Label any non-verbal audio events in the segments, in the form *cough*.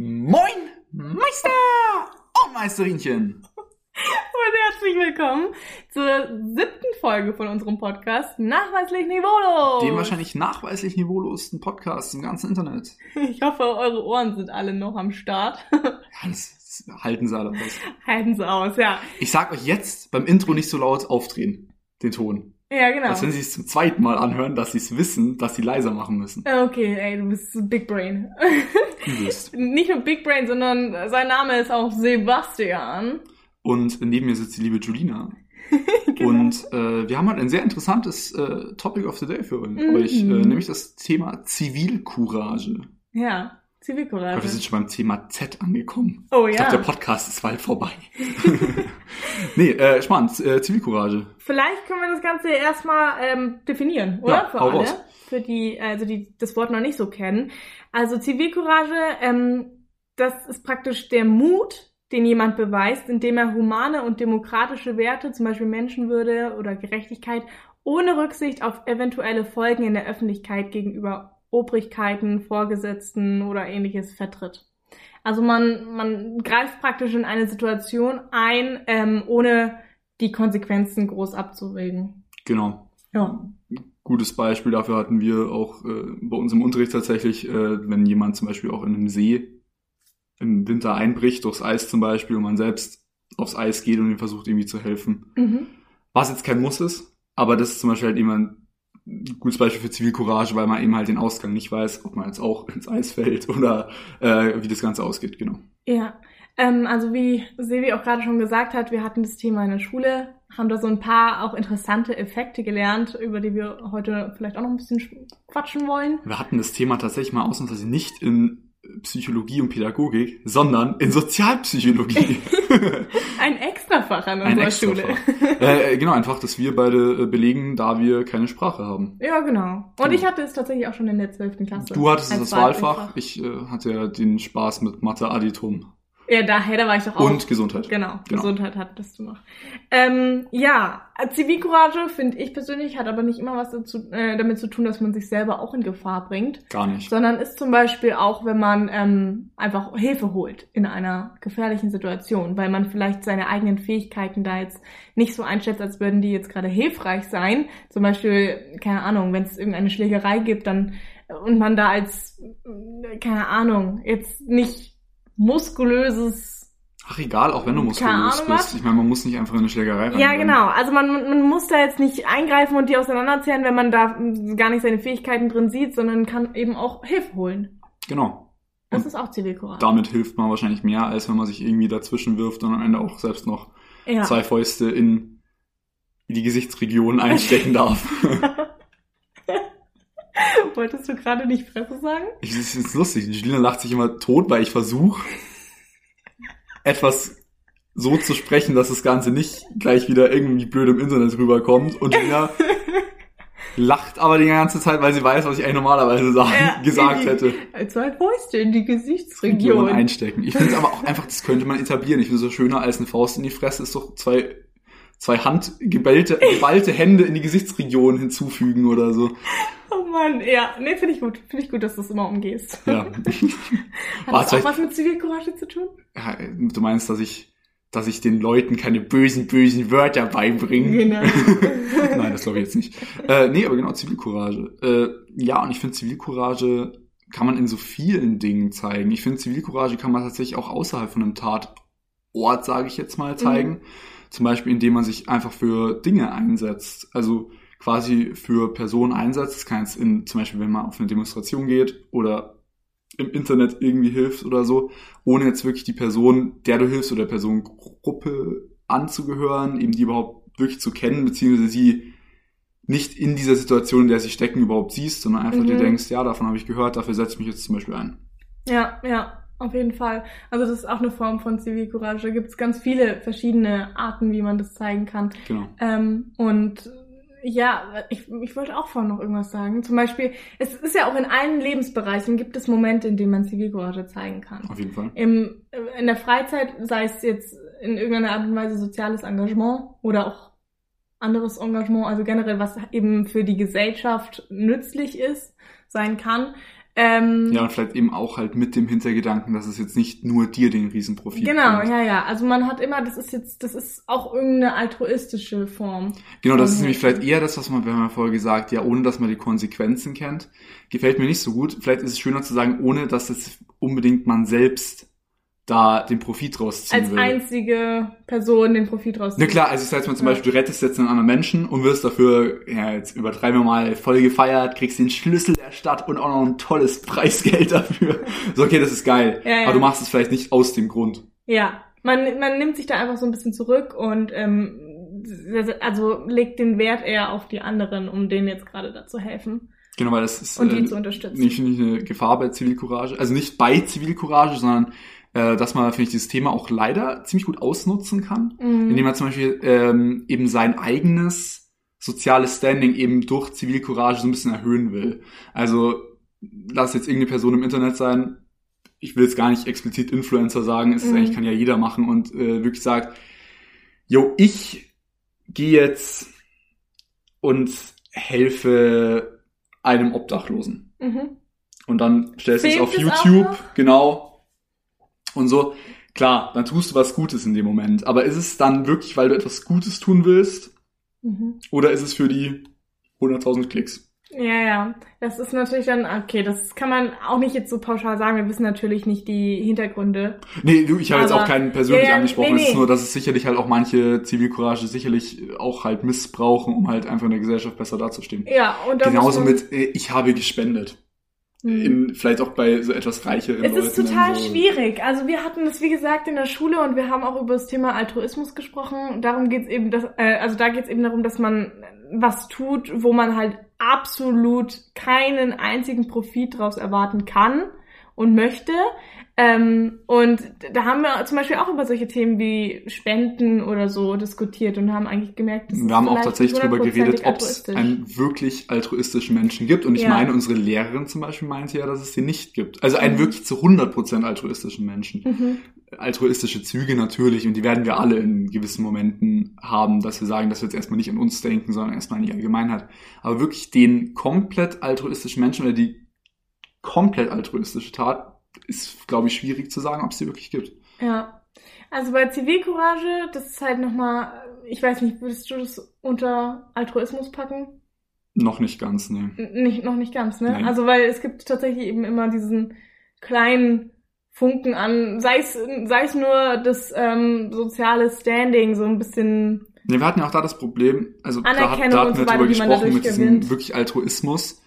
Moin, Meister und Meisterinchen. Und herzlich willkommen zur siebten Folge von unserem Podcast Nachweislich Niveaulos. Dem wahrscheinlich nachweislich niveaulosesten Podcast im ganzen Internet. Ich hoffe, eure Ohren sind alle noch am Start. Ja, das, das halten sie alle aus. Halten sie aus, ja. Ich sag euch jetzt beim Intro nicht so laut aufdrehen, den Ton. Ja, genau. Als wenn sie es zum zweiten Mal anhören, dass sie es wissen, dass sie leiser machen müssen. Okay, ey, du bist Big Brain. Übelst. *laughs* Nicht nur Big Brain, sondern sein Name ist auch Sebastian. Und neben mir sitzt die liebe Julina. *laughs* Genau. Und äh, wir haben halt ein sehr interessantes äh, Topic of the Day für Mhm. euch, äh, nämlich das Thema Zivilcourage. Ja, Ich glaube, wir Zivilcourage. sind schon beim Thema Z angekommen. Oh Ich ja. glaube, der Podcast ist bald vorbei. *laughs* nee, äh, spannend. Äh, Zivilcourage. Vielleicht können wir das Ganze erstmal ähm, definieren, oder? Ja, Für alle, raus. für die, also die das Wort noch nicht so kennen. Also Zivilcourage, ähm, das ist praktisch der Mut, den jemand beweist, indem er humane und demokratische Werte, zum Beispiel Menschenwürde oder Gerechtigkeit, ohne Rücksicht auf eventuelle Folgen in der Öffentlichkeit gegenüber Obrigkeiten, Vorgesetzten oder ähnliches vertritt. Also man, man greift praktisch in eine Situation ein, ähm, ohne die Konsequenzen groß abzuwägen. Genau. Ja. Gutes Beispiel dafür hatten wir auch äh, bei uns im Unterricht tatsächlich, äh, wenn jemand zum Beispiel auch in einem See im Winter einbricht, durchs Eis zum Beispiel, und man selbst aufs Eis geht und ihm versucht irgendwie zu helfen. Mhm. Was jetzt kein Muss ist, aber das ist zum Beispiel halt ein gutes Beispiel für Zivilcourage, weil man eben halt den Ausgang nicht weiß, ob man jetzt auch ins Eis fällt oder äh, wie das Ganze ausgeht, genau. Ja. Ähm, also wie Sevi auch gerade schon gesagt hat, wir hatten das Thema in der Schule, haben da so ein paar auch interessante Effekte gelernt, über die wir heute vielleicht auch noch ein bisschen quatschen wollen. Wir hatten das Thema tatsächlich mal ausnahmsweise nicht in Psychologie und Pädagogik, sondern in Sozialpsychologie. *laughs* Ein Extrafach an Ein unserer Schule. *laughs* Extrafach. äh, genau, einfach, dass wir beide äh, belegen, da wir keine Sprache haben. Ja, genau. Und Genau. ich hatte es tatsächlich auch schon in der 12. Klasse. Du hattest es als als Wahlfach, ich äh, hatte ja den Spaß mit Mathe, Additum Ja, daher, da war ich doch auch. und Gesundheit. Genau, Genau. Gesundheit hattest du noch. Ähm, ja, Zivilcourage finde ich persönlich hat aber nicht immer was dazu, äh, damit zu tun, dass man sich selber auch in Gefahr bringt, Gar nicht. sondern ist zum Beispiel auch, wenn man ähm, einfach Hilfe holt in einer gefährlichen Situation, weil man vielleicht seine eigenen Fähigkeiten da jetzt nicht so einschätzt, als würden die jetzt gerade hilfreich sein. Zum Beispiel, keine Ahnung, wenn es irgendeine Schlägerei gibt, dann und man da als, äh, keine Ahnung, jetzt nicht muskulöses Ach egal, auch wenn du muskulös bist. Ich meine, man muss nicht einfach in eine Schlägerei rein. Ja, genau. Also man, man muss da jetzt nicht eingreifen und die auseinanderzehren, wenn man da gar nicht seine Fähigkeiten drin sieht, sondern kann eben auch Hilfe holen. Genau. Das Und ist auch Zivilcourage. Damit hilft man wahrscheinlich mehr, als wenn man sich irgendwie dazwischen wirft und am Ende auch selbst noch Ja. zwei Fäuste in die Gesichtsregion einstecken darf. *laughs* *laughs* *laughs* Wolltest du gerade nicht Fresse sagen? Ich, das ist lustig. Julina lacht sich immer tot, weil ich versuche, etwas so zu sprechen, dass das Ganze nicht gleich wieder irgendwie blöd im Internet rüberkommt. Und Julina *laughs* lacht aber die ganze Zeit, weil sie weiß, was ich eigentlich normalerweise sagen, Ja, *laughs* gesagt die- hätte. Zwei Fäuste in die Region Gesichtsregion. einstecken. Ich finde es aber auch einfach, das könnte man etablieren. Ich finde so schöner als eine Faust in die Fresse ist doch zwei, zwei handgebellte, *laughs* geballte Hände in die Gesichtsregion hinzufügen oder so. Oh Mann, ja. Nee, finde ich gut. Finde ich gut, dass du es immer umgehst. Ja. *laughs* Hat *laughs* War das auch was mit Zivilcourage zu tun? Ja, du meinst, dass ich, dass ich den Leuten keine bösen, bösen Wörter beibringe? Genau. Nein, das glaube ich jetzt nicht. Äh, nee, aber genau, Zivilcourage. Äh, ja, und ich finde, Zivilcourage kann man in so vielen Dingen zeigen. Ich finde, Zivilcourage kann man tatsächlich auch außerhalb von einem Tatort, sage ich jetzt mal, zeigen. Zum Beispiel, indem man sich einfach für Dinge einsetzt. Also quasi für Personen einsetzt. Das kann jetzt in, zum Beispiel, wenn man auf eine Demonstration geht oder im Internet irgendwie hilft oder so, ohne jetzt wirklich die Person, der du hilfst oder der Personengruppe anzugehören, eben die überhaupt wirklich zu kennen, beziehungsweise sie nicht in dieser Situation, in der sie stecken, überhaupt siehst, sondern einfach Mhm. dir denkst, ja, davon habe ich gehört, dafür setze ich mich jetzt zum Beispiel ein. Ja, ja, auf jeden Fall. Also das ist auch eine Form von Zivilcourage. Da gibt es ganz viele verschiedene Arten, wie man das zeigen kann. Genau. Ähm, und ja, ich, ich wollte auch vorhin noch irgendwas sagen. Zum Beispiel, es ist ja auch in allen Lebensbereichen gibt es Momente, in denen man Zivilcourage zeigen kann. Auf jeden Fall. Im, in der Freizeit, sei es jetzt in irgendeiner Art und Weise soziales Engagement oder auch anderes Engagement, also generell, was eben für die Gesellschaft nützlich ist, sein kann. Ähm, Ja, und vielleicht eben auch halt mit dem Hintergedanken, dass es jetzt nicht nur dir den Riesenprofit Genau, bringt. ja, ja. Also man hat immer, das ist jetzt, das ist auch irgendeine altruistische Form. Genau, das ist nämlich vielleicht eher das, was man, wir haben ja vorher gesagt, ja, ohne dass man die Konsequenzen kennt, gefällt mir nicht so gut. Vielleicht ist es schöner zu sagen, ohne dass es unbedingt man selbst da den Profit rausziehen Als will. einzige Person den Profit raus. Na klar, also das heißt mal zum Ja. Beispiel, du rettest jetzt einen anderen Menschen und wirst dafür, ja, jetzt übertreiben wir mal, voll gefeiert, kriegst den Schlüssel der Stadt und auch noch ein tolles Preisgeld *laughs* dafür. So, okay, das ist geil. Ja, ja. Aber du machst es vielleicht nicht aus dem Grund. Ja, man, man nimmt sich da einfach so ein bisschen zurück und ähm, also legt den Wert eher auf die anderen, um denen jetzt gerade da zu helfen Genau, weil das ist und die äh, zu unterstützen. nicht, nicht eine Gefahr bei Zivilcourage. Also nicht bei Zivilcourage, sondern äh, dass man, finde ich, dieses Thema auch leider ziemlich gut ausnutzen kann. Mhm. indem man zum Beispiel ähm, eben sein eigenes soziales Standing eben durch Zivilcourage so ein bisschen erhöhen will. Also lass jetzt irgendeine Person im Internet sein, ich will jetzt gar nicht explizit Influencer sagen, es ist Mhm. eigentlich kann ja jeder machen und äh, wirklich sagt, yo, ich gehe jetzt und helfe einem Obdachlosen. Mhm. Und dann stellst du es auf YouTube, genau. Und so, klar, dann tust du was Gutes in dem Moment. Aber ist es dann wirklich, weil du etwas Gutes tun willst? Mhm. Oder ist es für die 100.000 Klicks? Ja, ja. Das ist natürlich dann, okay, das kann man auch nicht jetzt so pauschal sagen. Wir wissen natürlich nicht die Hintergründe. Nee, du, ich habe jetzt auch keinen persönlich Ja, ja, angesprochen. nee, Es ist nee. nur, dass es sicherlich halt auch manche Zivilcourage sicherlich auch halt missbrauchen, um halt einfach in der Gesellschaft besser dazustehen. Ja, und Genauso mit, äh, ich habe gespendet. Hm. In, vielleicht auch bei so etwas reicheren Es Leuten. ist total so. schwierig. Also wir hatten das, wie gesagt, in der Schule und wir haben auch über das Thema Altruismus gesprochen. Darum geht's eben, dass, äh, also da geht's eben darum, dass man was tut, wo man halt absolut keinen einzigen Profit draus erwarten kann und möchte. Ähm, und da haben wir zum Beispiel auch über solche Themen wie Spenden oder so diskutiert und haben eigentlich gemerkt, dass Wir haben auch tatsächlich darüber geredet, ob es einen wirklich altruistischen Menschen gibt. Und ich Ja. meine, unsere Lehrerin zum Beispiel meinte ja, dass es den nicht gibt. Also einen Mhm. wirklich zu 100% altruistischen Menschen. Mhm. Altruistische Züge natürlich. Und die werden wir alle in gewissen Momenten haben, dass wir sagen, dass wir jetzt erstmal nicht an uns denken, sondern erstmal an die Allgemeinheit. Aber wirklich den komplett altruistischen Menschen oder die komplett altruistische Tat ist, glaube ich, schwierig zu sagen, ob es die wirklich gibt. Ja. Also bei Zivilcourage, das ist halt nochmal, ich weiß nicht, würdest du das unter Altruismus packen? Noch nicht ganz, ne. Nicht, noch nicht ganz, ne? Nein. Also weil es gibt tatsächlich eben immer diesen kleinen Funken an, sei es, sei es nur das ähm, soziale Standing, so ein bisschen, Ne, wir hatten ja auch da das Problem, also da, hat, da hatten wir drüber gesprochen mit diesem wirklich Altruismus.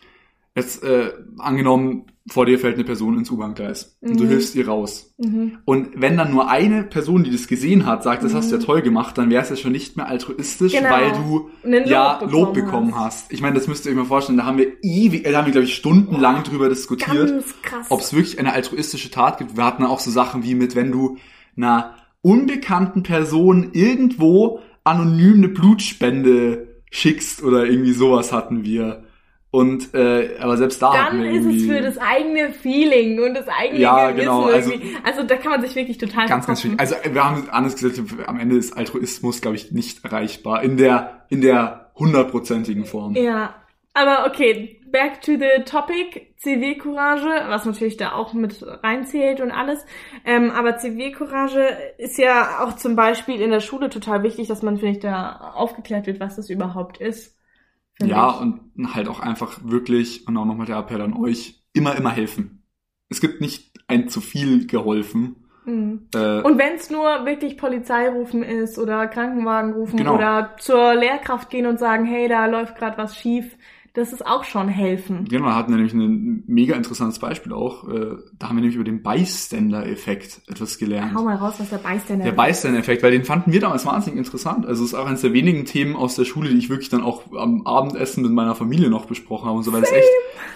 Jetzt äh, angenommen, vor dir fällt eine Person ins U-Bahn-Gleis und du Mhm. hilfst ihr raus. mhm. Und wenn dann nur eine Person, die das gesehen hat, sagt, das hast du ja Mhm. toll gemacht, dann wäre es ja schon nicht mehr altruistisch, Genau. weil du einen ja Lob Lob bekommen hast. Ich meine, das müsst ihr euch mal vorstellen, da haben wir ewig, äh, da haben wir, glaube ich, stundenlang drüber diskutiert ob es wirklich eine altruistische Tat gibt. Wir hatten auch so Sachen wie mit, wenn du einer unbekannten Person irgendwo anonym eine Blutspende schickst oder irgendwie sowas hatten wir. Und äh, aber selbst da dann ist es für das eigene Feeling und das eigene Ja, Gewissen genau, also- irgendwie. Also da kann man sich wirklich total ganz, ganz schwierig. Also wir haben anders gesagt, am Ende ist Altruismus, glaube ich, nicht erreichbar in der in der hundertprozentigen Form. Ja, aber okay, back to the topic, Zivilcourage, was natürlich da auch mit reinzählt und alles. Ähm, aber Zivilcourage ist ja auch zum Beispiel in der Schule total wichtig, dass man, finde ich, da aufgeklärt wird, was das überhaupt ist. Ja, ich. und halt auch einfach wirklich, und auch nochmal der Appell an euch, immer, immer helfen. Es gibt nicht ein zu viel geholfen. Mhm. Äh, Und wenn es nur wirklich Polizei rufen ist oder Krankenwagen rufen Genau. oder zur Lehrkraft gehen und sagen, hey, da läuft gerade was schief, das ist auch schon helfen. Genau, da hatten wir nämlich ein mega interessantes Beispiel auch. Äh, Da haben wir nämlich über den Bystander-Effekt etwas gelernt. Hau mal raus, was der Bystander Der Bystander-Effekt, weil den fanden wir damals wahnsinnig interessant. Also es ist auch eines der wenigen Themen aus der Schule, die ich wirklich dann auch am Abendessen mit meiner Familie noch besprochen habe und so, weil es echt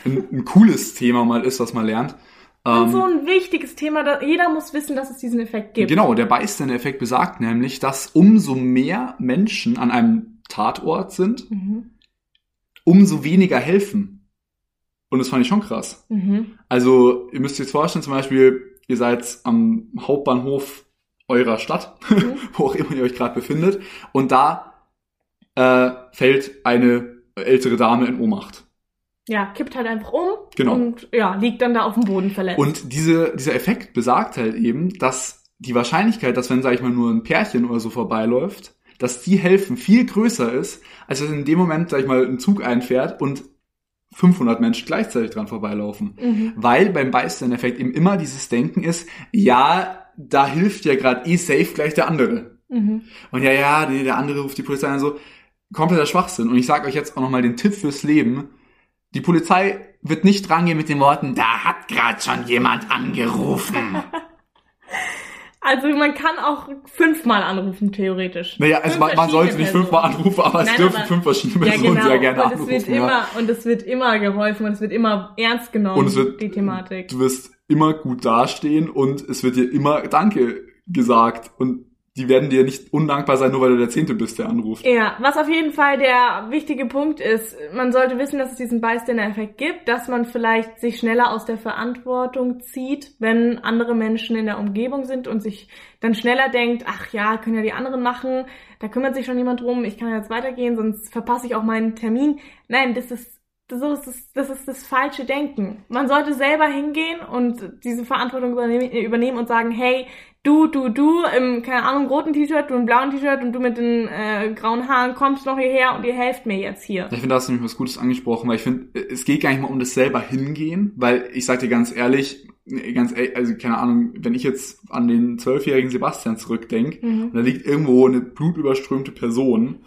ein, ein cooles Thema mal ist, was man lernt. Und Ähm, so ein wichtiges Thema, da, jeder muss wissen, dass es diesen Effekt gibt. Genau, der Bystander-Effekt besagt nämlich, dass umso mehr Menschen an einem Tatort sind, Mhm. Umso weniger helfen. Und das fand ich schon krass. Mhm. Also, ihr müsst euch jetzt vorstellen, zum Beispiel, ihr seid am Hauptbahnhof eurer Stadt, Mhm. *laughs* wo auch immer ihr euch gerade befindet, und da äh, fällt eine ältere Dame in Ohnmacht. ja, kippt halt einfach um Genau. und ja, liegt dann da auf dem Boden verletzt. Und diese, dieser Effekt besagt halt eben, dass die Wahrscheinlichkeit, dass wenn, sag ich mal, nur ein Pärchen oder so vorbeiläuft, dass die helfen viel größer ist, als wenn in dem Moment, sag ich mal, ein Zug einfährt und 500 Menschen gleichzeitig dran vorbeilaufen. mhm. Weil beim Bystander-Effekt eben immer dieses Denken ist, ja, da hilft ja gerade eh safe gleich der andere. Mhm. Und ja, ja, nee, der andere ruft die Polizei an, so kompletter Schwachsinn. Und ich sage euch jetzt auch nochmal den Tipp fürs Leben. Die Polizei wird nicht rangehen mit den Worten, da hat gerade schon jemand angerufen. *laughs* Also man kann auch fünfmal anrufen, theoretisch. Naja, also man, man sollte nicht fünfmal anrufen, aber es Nein, dürfen aber- fünf verschiedene Ja, Personen genau. sehr gerne und es anrufen. wird ja. immer und es wird immer geholfen und es wird immer ernst genommen, Und es wird, die Thematik. du wirst immer gut dastehen und es wird dir immer Danke gesagt und die werden dir nicht undankbar sein, nur weil du der Zehnte bist, der anruft. Ja, was auf jeden Fall der wichtige Punkt ist, man sollte wissen, dass es diesen Bystander-Effekt gibt, dass man vielleicht sich schneller aus der Verantwortung zieht, wenn andere Menschen in der Umgebung sind und sich dann schneller denkt, ach ja, können ja die anderen machen, da kümmert sich schon jemand drum, ich kann jetzt weitergehen, sonst verpasse ich auch meinen Termin. Nein, das ist so ist es, das ist das falsche Denken. Man sollte selber hingehen und diese Verantwortung übernehmen, übernehmen und sagen, hey, du, du, du, im, keine Ahnung, roten T-Shirt, du im blauen T-Shirt und du mit den äh, grauen Haaren kommst noch hierher und ihr helft mir jetzt hier. Ich finde, da hast du nämlich was Gutes angesprochen, weil ich finde, es geht gar nicht mal um das selber hingehen, weil ich sag dir ganz ehrlich, ganz ehrlich, also keine Ahnung, wenn ich jetzt an den zwölfjährigen Sebastian zurückdenke, Mhm. und da liegt irgendwo eine blutüberströmte Person,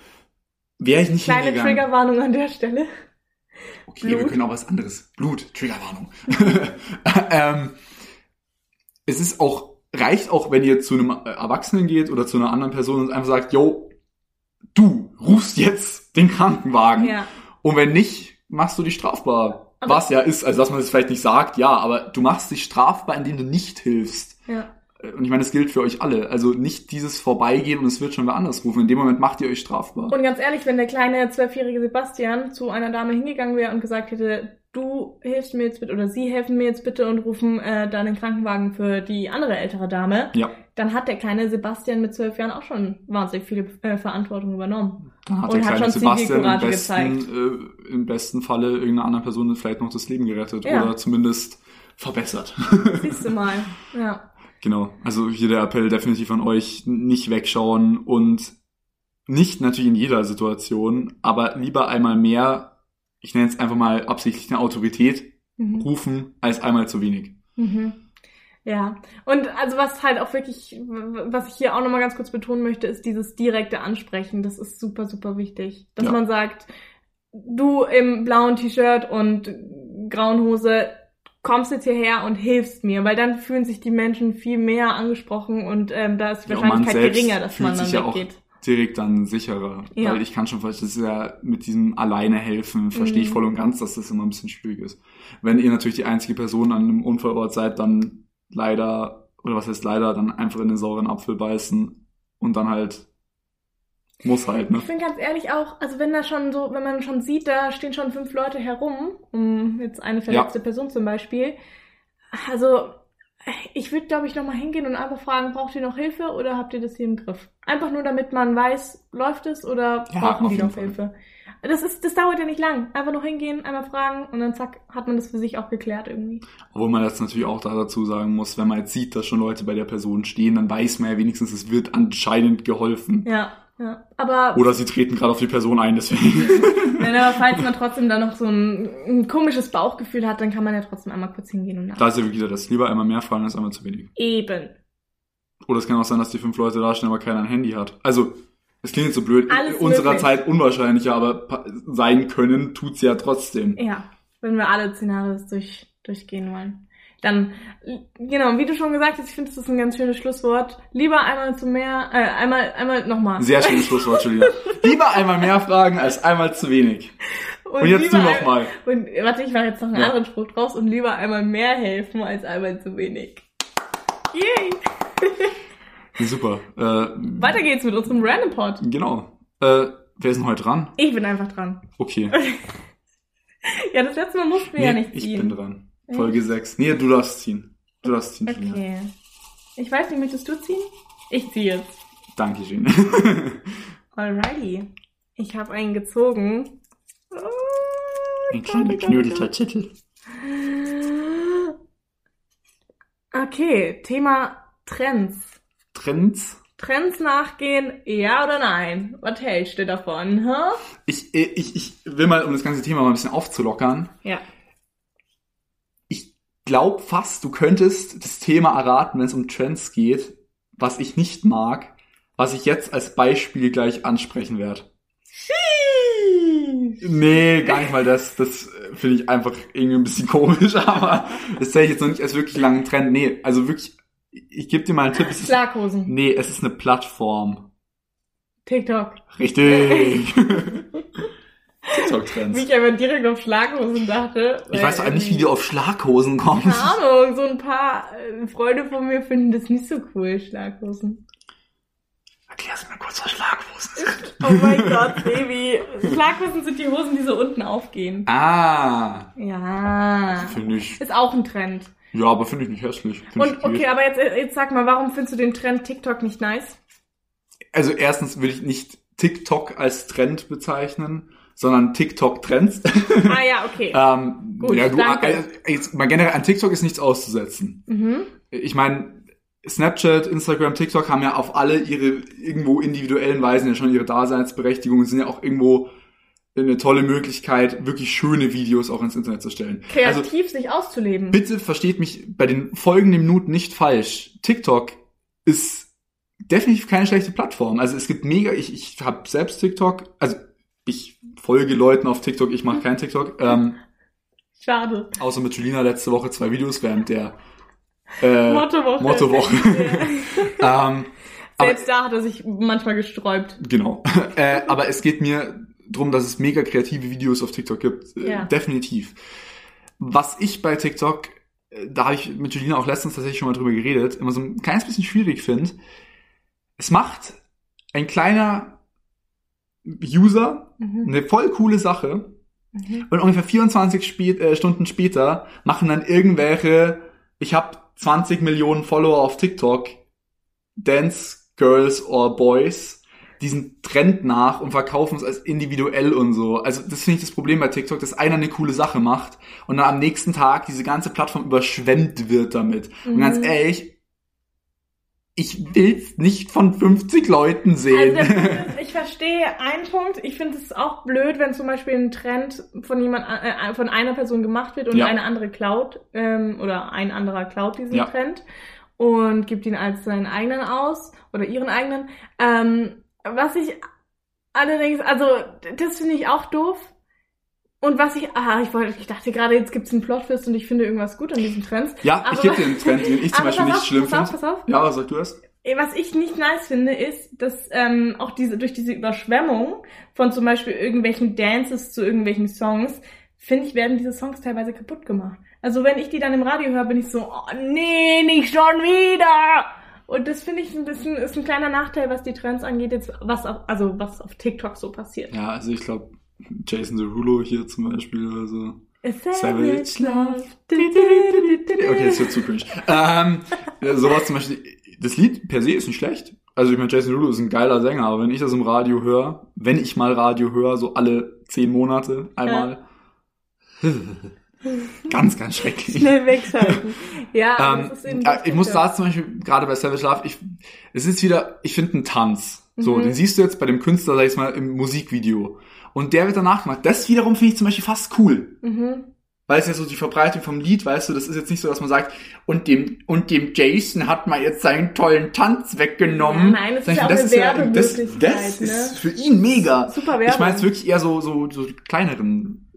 wäre ich nicht Kleine hingegangen. Triggerwarnung an der Stelle. Okay, wir Blut. können auch was anderes. Blut, Triggerwarnung. *laughs* ähm, es ist auch, reicht auch, wenn ihr zu einem äh, Erwachsenen geht oder zu einer anderen Person und einfach sagt, yo, du rufst jetzt den Krankenwagen. Ja. Und wenn nicht, machst du dich strafbar. Aber- was ja ist, also dass man es vielleicht nicht sagt, ja, aber du machst dich strafbar, indem du nicht hilfst. Ja. Und ich meine, das gilt für euch alle. Also nicht dieses Vorbeigehen und es wird schon wer anders rufen. In dem Moment macht ihr euch strafbar. Und ganz ehrlich, wenn der kleine zwölfjährige Sebastian zu einer Dame hingegangen wäre und gesagt hätte, du hilfst mir jetzt bitte oder sie helfen mir jetzt bitte und rufen äh, dann den Krankenwagen für die andere ältere Dame, ja, dann hat der kleine Sebastian mit zwölf Jahren auch schon wahnsinnig viele äh, Verantwortung übernommen. dann hat Und der hat kleine schon Sebastian im besten, äh, im besten Falle irgendeiner anderen Person vielleicht noch das Leben gerettet Ja. oder zumindest verbessert. Siehst du mal. Ja. Genau, also hier der Appell definitiv an euch, nicht wegschauen und nicht natürlich in jeder Situation, aber lieber einmal mehr, ich nenne es einfach mal absichtlich eine Autorität, Mhm. rufen, als einmal zu wenig. Mhm. Ja, und also was halt auch wirklich, was ich hier auch nochmal ganz kurz betonen möchte, ist dieses direkte Ansprechen. Das ist super, super wichtig. Dass Ja. man sagt, du im blauen T-Shirt und grauen Hose kommst jetzt hierher und hilfst mir, weil dann fühlen sich die Menschen viel mehr angesprochen und ähm, da ist die Ja, Wahrscheinlichkeit geringer, dass man dann sich ja weggeht. direkt dann sicherer. Ja. Weil ich kann schon das ist ja mit diesem alleine helfen, verstehe ich Mhm. voll und ganz, dass das immer ein bisschen schwierig ist. Wenn ihr natürlich die einzige Person an einem Unfallort seid, dann leider, oder was heißt leider, dann einfach in den sauren Apfel beißen und dann halt muss halt, ne? Ich bin ganz ehrlich auch, also wenn da schon so, wenn man schon sieht, da stehen schon fünf Leute herum, um jetzt eine verletzte Person zum Beispiel. Also ich würde, glaube ich, nochmal hingehen und einfach fragen, braucht ihr noch Hilfe oder habt ihr das hier im Griff? Einfach nur, damit man weiß, läuft es oder Ja, brauchen die noch Fall. Hilfe? Das ist, das dauert ja nicht lang. Einfach noch hingehen, einmal fragen und dann zack, hat man das für sich auch geklärt irgendwie. Obwohl man jetzt natürlich auch da dazu sagen muss, wenn man jetzt sieht, dass schon Leute bei der Person stehen, dann weiß man ja wenigstens, es wird anscheinend geholfen. Ja, ja. Aber Oder sie treten gerade auf die Person ein, deswegen. *laughs* Nein, aber falls man trotzdem da noch so ein, ein komisches Bauchgefühl hat, dann kann man ja trotzdem einmal kurz hingehen und nach. da ist ja wirklich wieder das. Lieber einmal mehr fragen als einmal zu wenig. Eben. Oder es kann auch sein, dass die fünf Leute da stehen, aber keiner ein Handy hat. Also, es klingt jetzt so blöd. Alles in unserer möglich. Zeit unwahrscheinlicher, aber sein können tut's ja trotzdem. Ja, wenn wir alle Szenarios durch, durchgehen wollen. Dann, genau, wie du schon gesagt hast, ich finde, das ist ein ganz schönes Schlusswort. Lieber einmal zu mehr, äh, einmal, einmal nochmal. Sehr schönes Schlusswort, Julia. *laughs* Lieber einmal mehr fragen als einmal zu wenig. Und, jetzt du lieber noch mal. ein- Und warte, ich mache jetzt noch einen Ja. anderen Spruch draus und lieber einmal mehr helfen als einmal zu wenig. Yay! Super. Äh, Weiter geht's mit unserem Random Pod. Genau. Äh, wer ist denn heute dran? Ich bin einfach dran. Okay. *laughs* Ja, das letzte Mal mussten wir ja nicht ich ziehen. bin dran. Folge 6. Nee, du darfst ziehen. Du darfst ziehen, Julia. Okay. Ich weiß nicht, möchtest du ziehen? Ich ziehe jetzt. Danke, Jean. *laughs* Alrighty. Ich habe einen gezogen. Oh, Ein kleiner knödelter Titel. Okay, Thema Trends. Trends. Trends nachgehen, ja oder nein? Was hältst du davon, hä? Ich, ich, ich will mal, um das ganze Thema mal ein bisschen aufzulockern. Ja. Ich glaube fast, du könntest das Thema erraten, wenn es um Trends geht, was ich nicht mag, was ich jetzt als Beispiel gleich ansprechen werde. Nee, gar nicht mal das. Das finde ich einfach irgendwie ein bisschen komisch, *laughs* aber das zähle ich jetzt noch nicht als wirklich langen Trend. Nee, also wirklich, ich gebe dir mal einen Tipp. Es ist, Schlaghosen. nee, es ist eine Plattform. TikTok. Richtig. *laughs* Wie TikTok-Trends. ich aber direkt auf Schlaghosen dachte. Ich weiß doch eigentlich nicht, wie du auf Schlaghosen kommst. Keine Ahnung, so ein paar äh, Freunde von mir finden das nicht so cool, Schlaghosen. Erklär's mir kurz, was Schlaghosen sind. Oh mein *laughs* Gott, Baby. Schlaghosen sind die Hosen, die so unten aufgehen. Ah, Ja. finde ich. Ist auch ein Trend. Ja, aber finde ich nicht hässlich. Find Und okay, aber jetzt, äh, jetzt sag mal, warum findest du den Trend TikTok nicht nice? Also erstens würde ich nicht TikTok als Trend bezeichnen, sondern TikTok-Trends. Ah ja, okay. *laughs* ähm, Gut, ja, du, danke. äh, jetzt, mal generell an TikTok ist nichts auszusetzen. Mhm. Ich meine, Snapchat, Instagram, TikTok haben ja auf alle ihre irgendwo individuellen Weisen ja schon ihre Daseinsberechtigung und sind ja auch irgendwo eine tolle Möglichkeit, wirklich schöne Videos auch ins Internet zu stellen. Also Kreativ sich auszuleben. bitte versteht mich bei den folgenden Minuten nicht falsch. TikTok ist definitiv keine schlechte Plattform. Also es gibt mega, ich, ich habe selbst TikTok, also ich folge Leuten auf TikTok, ich mache kein TikTok. Ähm, *laughs* Schade. außer mit Julina letzte Woche zwei Videos während der äh, Mottowoche. Mottowoche. *laughs* ähm, aber, Selbst da hat er sich manchmal gesträubt. genau. *laughs* äh, aber es geht mir drum, dass es mega kreative Videos auf TikTok gibt. Äh, Ja. Definitiv. Was ich bei TikTok, äh, da habe ich mit Julina auch letztens tatsächlich schon mal drüber geredet, immer so ein kleines bisschen schwierig finde. Es macht ein kleiner User Mhm. eine voll coole Sache Mhm. und ungefähr 24 spät, äh, Stunden später machen dann irgendwelche, ich habe 20 Millionen Follower auf TikTok, Dance Girls or Boys, diesen Trend nach und verkaufen es als individuell und so. Also das finde ich das Problem bei TikTok, dass einer eine coole Sache macht und dann am nächsten Tag diese ganze Plattform überschwemmt wird damit. Und ganz Mhm. ehrlich, ich will's nicht von 50 Leuten Also sehen. *laughs* ist, ich verstehe einen Punkt. Ich finde es auch blöd, wenn zum Beispiel ein Trend von jemand, äh, von einer Person gemacht wird und Ja. eine andere klaut ähm, oder ein anderer klaut diesen Ja. Trend und gibt ihn als seinen eigenen aus oder ihren eigenen. Ähm, was ich allerdings, also das finde ich auch doof. Und was ich, ah, ich wollte, ich dachte gerade, jetzt gibt's einen Plotfist und ich finde irgendwas gut an diesen Trends. ja, ich Aber- gebe dir einen Trend, den ich zum *laughs* Beispiel nicht auf, schlimm pass auf, finde. pass auf. Ja, sag du das? Eh, Was ich nicht nice finde, ist, dass ähm, auch diese durch diese Überschwemmung von zum Beispiel irgendwelchen Dances zu irgendwelchen Songs, finde ich, werden diese Songs teilweise kaputt gemacht. Also wenn ich die dann im Radio höre, bin ich so, oh nee, nicht schon wieder. Und das finde ich ein bisschen, ist ein kleiner Nachteil, was die Trends angeht, jetzt was auf, also was auf TikTok so passiert. Ja, also ich glaube, Jason Derulo hier zum Beispiel oder so. A Savage Love. Okay, das wird zu cringe. ähm, ja, sowas zum Beispiel, das Lied per se ist nicht schlecht. Also ich meine, Jason Derulo ist ein geiler Sänger, aber wenn ich das im Radio höre, wenn ich mal Radio höre, so alle zehn Monate einmal, ganz, ganz schrecklich. Schnell wegschalten. Ja, Ähm, das ist eben das ich muss da zum Beispiel, gerade bei Savage Love, ich, es ist wieder, ich finde ein Tanz. So, Mhm. den siehst du jetzt bei dem Künstler, sag ich mal, im Musikvideo. Und der wird danach gemacht. Das wiederum finde ich zum Beispiel fast cool. Mhm. Weil es ja so die Verbreitung vom Lied, weißt du, das ist jetzt nicht so, dass man sagt, und dem, und dem Jason hat man jetzt seinen tollen Tanz weggenommen. Ja, nein, das ist ja auch ich finde, eine das, Werbemöglichkeit, das ne? ist für ihn mega. Super Ich Werbung. meine jetzt wirklich eher so, so, so die kleineren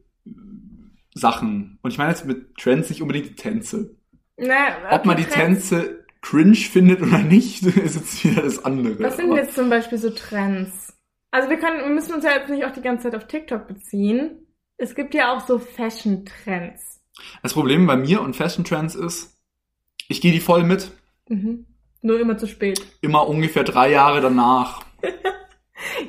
Sachen. Und ich meine jetzt mit Trends nicht unbedingt die Tänze. Na, Ob man die Trends. Tänze cringe findet oder nicht, *laughs* ist jetzt wieder das andere. Was sind jetzt zum Beispiel so Trends? Also wir können, wir müssen uns ja jetzt nicht auch die ganze Zeit auf TikTok beziehen. Es gibt ja auch so Fashion-Trends. Das Problem bei mir und Fashion Trends ist, ich gehe die voll mit, Mhm. Nur immer zu spät. immer ungefähr drei Jahre danach. *laughs*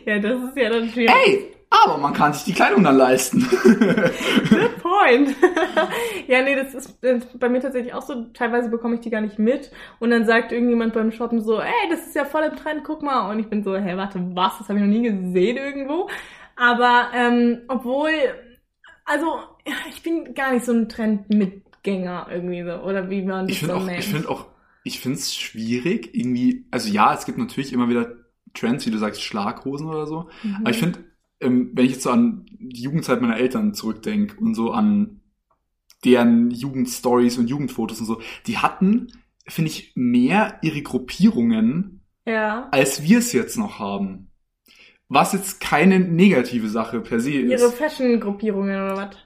Ja, das ist ja dann schwierig. Ey, aber man kann sich die Kleidung dann leisten. *laughs* Good *laughs* point. *laughs* ja, nee, das ist äh, bei mir tatsächlich auch so. Teilweise bekomme ich die gar nicht mit. Und dann sagt irgendjemand beim Shoppen so, ey, das ist ja voll im Trend, guck mal. Und ich bin so, hä, warte, was? Das habe ich noch nie gesehen irgendwo. Aber ähm, obwohl, also ich bin gar nicht so ein Trendmitgänger irgendwie so, oder wie man das Ich finde so auch, nennt. ich finde auch, ich finde es schwierig, irgendwie, also ja, es gibt natürlich immer wieder Trends, wie du sagst, Schlaghosen oder so. Mhm. Aber ich finde, ähm, wenn ich jetzt so an die Jugendzeit meiner Eltern zurückdenke und so an deren Jugendstories und Jugendfotos und so, die hatten, finde ich, mehr ihre Gruppierungen, ja. als wir es jetzt noch haben. Was jetzt keine negative Sache per se Ihre ist. Fashion-Gruppierungen oder was?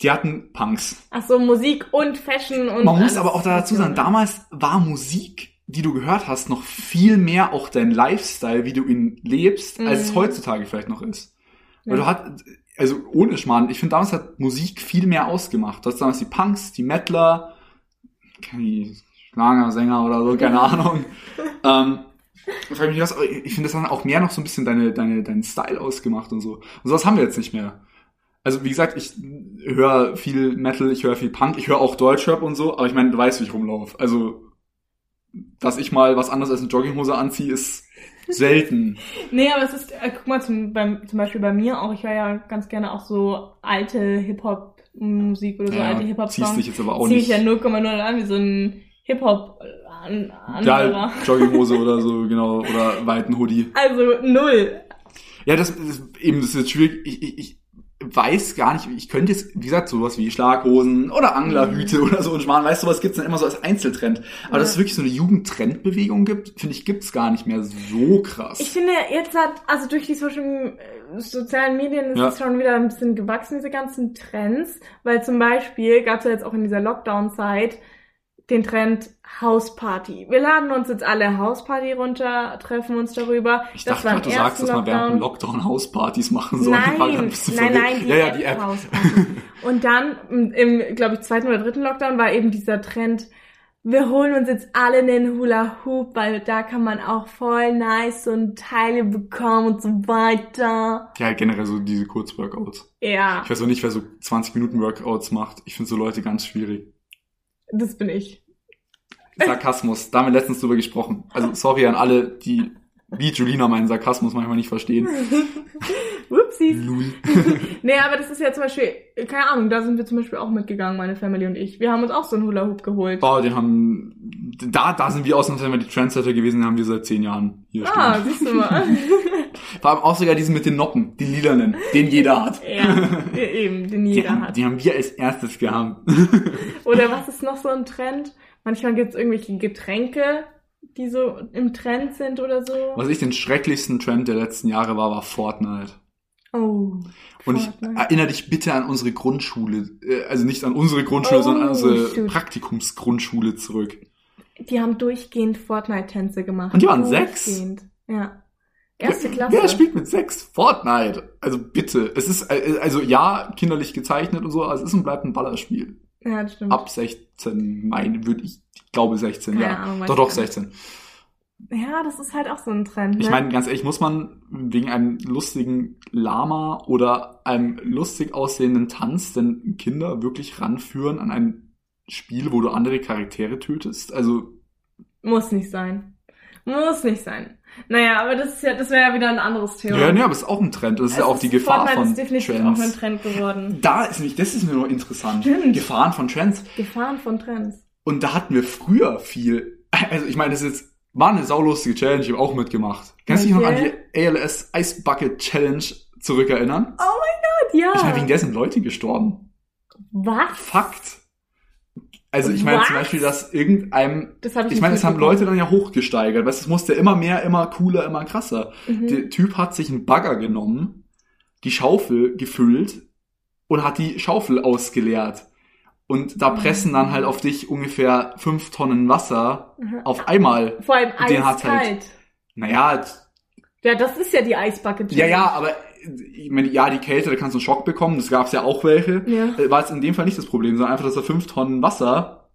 Die hatten Punks. Ach so, Musik und Fashion und. Man muss aber auch dazu sagen, damals war Musik, die du gehört hast, noch viel mehr auch dein Lifestyle, wie du ihn lebst, als es Mhm. heutzutage vielleicht noch ist. Weil Ja. du hat, also ohne Schmarrn, ich finde damals hat Musik viel mehr ausgemacht. Du hast damals die Punks, die Metaler, keine Schlagersänger oder so, keine *laughs* Ahnung. ähm, ich finde, das hat auch mehr noch so ein bisschen deine, deine, deinen Style ausgemacht und so. Und sowas haben wir jetzt nicht mehr. Also wie gesagt, ich höre viel Metal, ich höre viel Punk, ich höre auch Deutschrap und so, aber ich meine, du weißt, wie ich rumlaufe. Also, dass ich mal was anderes als eine Jogginghose anziehe, ist selten. *laughs* Nee, aber es ist, äh, guck mal, zum, beim, zum Beispiel bei mir auch, ich höre ja ganz gerne auch so alte Hip-Hop-Musik oder so alte ziehst Hip-Hop-Songs. dich jetzt aber auch Zieh ich nicht. ja 0,0 an wie so ein Hip-Hop-Anderer. Ja, Jogginghose oder so, genau, oder weiten Hoodie. Also null. Ja, das ist eben, das ist jetzt schwierig. Ich, ich, ich weiß gar nicht, ich könnte jetzt, wie gesagt, sowas wie Schlaghosen oder Anglerhüte oder so und Schmarrn, weißt du, was gibt's dann immer so als Einzeltrend. Aber Ja. dass es wirklich so eine Jugendtrendbewegung gibt, finde ich, gibt's gar nicht mehr so krass. Ich finde, jetzt hat, also durch die Social, äh, sozialen Medien ist Ja. es schon wieder ein bisschen gewachsen, diese ganzen Trends. Weil zum Beispiel gab es ja jetzt auch in dieser Lockdown-Zeit den Trend Hausparty. Wir laden uns jetzt alle Hausparty runter, treffen uns darüber. ich das dachte gerade, du sagst, dass man während dem Lockdown. Hauspartys machen soll. Nein, *laughs* nein, verwirrt. nein, die ja, ja, die App. Und dann im, im glaube ich, zweiten oder dritten Lockdown war eben dieser Trend, wir holen uns jetzt alle einen Hula Hoop, weil da kann man auch voll nice und Teile bekommen und so weiter. Ja, generell so diese Kurzworkouts. Ja, Ich weiß auch nicht, wer so 20 Minuten Workouts macht. Ich finde so Leute ganz schwierig. Das bin ich. Sarkasmus, da haben wir letztens drüber gesprochen. Also sorry an alle, die wie Julina meinen Sarkasmus manchmal nicht verstehen. *laughs* Upsies. Lul. *laughs* Nee, aber das ist ja zum Beispiel, keine Ahnung, da sind wir zum Beispiel auch mitgegangen, meine Family und ich. Wir haben uns auch so einen Hula Hoop geholt. Oh, den haben, da, da sind wir ausnahmsweise die Trendsetter gewesen, haben wir seit zehn Jahren hier Ah, stehen. siehst du mal. *laughs* Vor allem auch sogar diesen mit den Noppen, den lilanen, den jeder hat. ja, eben, den Die jeder haben, hat. die haben wir als erstes gehabt. *laughs* Oder was ist noch so ein Trend? Manchmal gibt es irgendwelche Getränke, die so im Trend sind oder so. Was ich den schrecklichsten Trend der letzten Jahre war, war Fortnite. Oh. Und ich erinnere dich bitte an unsere Grundschule, äh, also nicht an unsere Grundschule, Oh, sondern an unsere shoot. Praktikumsgrundschule zurück. Die haben durchgehend Fortnite-Tänze gemacht. Und die waren sechs? Durchgehend. Ja. Erste Klasse. Wer spielt mit sechs Fortnite? Also bitte. Es ist, äh, also ja, kinderlich gezeichnet und so, aber es ist und bleibt ein Ballerspiel. Ja, das stimmt. Ab 16, meine, würde ich, ich glaube 16, Keine ja. Weiß doch, doch, gar nicht. 16. Ja, das ist halt auch so ein Trend. Ne? Ich meine, ganz ehrlich, muss man wegen einem lustigen Lama oder einem lustig aussehenden Tanz denn Kinder wirklich ranführen an ein Spiel, wo du andere Charaktere tötest? Also, Muss nicht sein. Muss nicht sein. Naja, aber das ist ja, das wäre ja wieder ein anderes Thema. ja, nee, aber es ist auch ein Trend. Das ist ja Es auch die Gefahr Fortnite von ist definitiv Trends. auch ein Trend geworden. Da ist nämlich, das ist mir nur interessant. Stimmt. Gefahren von Trends. Gefahren von Trends. Und da hatten wir früher viel, also ich meine, das ist jetzt, war eine saulustige Challenge, ich habe auch mitgemacht. Kannst du dich noch an die ALS Ice Bucket Challenge zurückerinnern? Ja. Ich meine, wegen der sind Leute gestorben. Was? Fakt. Also ich meine zum? Beispiel, dass irgendeinem, Das ich ich meine, es haben. Leute dann ja hochgesteigert, weißt, du, es musste immer mehr, immer cooler, immer krasser. Mhm. Der Typ hat sich einen Bagger genommen, die Schaufel gefüllt und hat die Schaufel ausgeleert. Und da pressen dann halt auf dich ungefähr fünf Tonnen Wasser Mhm. auf einmal. Vor allem Den hat's halt. eiskalt. Naja, Ja, das ist ja die Eisbucket. ja, ja, aber ich meine, ja, die Kälte, da kannst du einen Schock bekommen, das gab's ja auch welche. Ja. Äh, War jetzt in dem Fall nicht das Problem, sondern einfach, dass da fünf Tonnen Wasser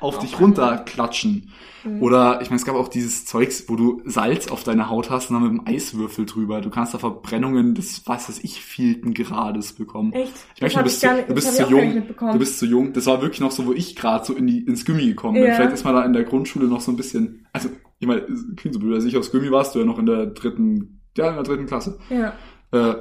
auf dich runterklatschen. Mhm. Oder ich meine, es gab auch dieses Zeugs, wo du Salz auf deiner Haut hast und dann mit einem Eiswürfel drüber. Du kannst da Verbrennungen des, was weiß ich, vielten Grades bekommen. Echt? Ich merke du bist, zu, nicht- du bist zu jung. Du bist zu jung. Das war wirklich noch so, wo ich gerade so in die, ins Gummi gekommen bin. Ja. Vielleicht ist man da in der Grundschule noch so ein bisschen, also, ich meine, klingt so blöd, als ich aufs Gummi warst du ja noch in der dritten, ja, in der dritten Klasse. Ja. Äh.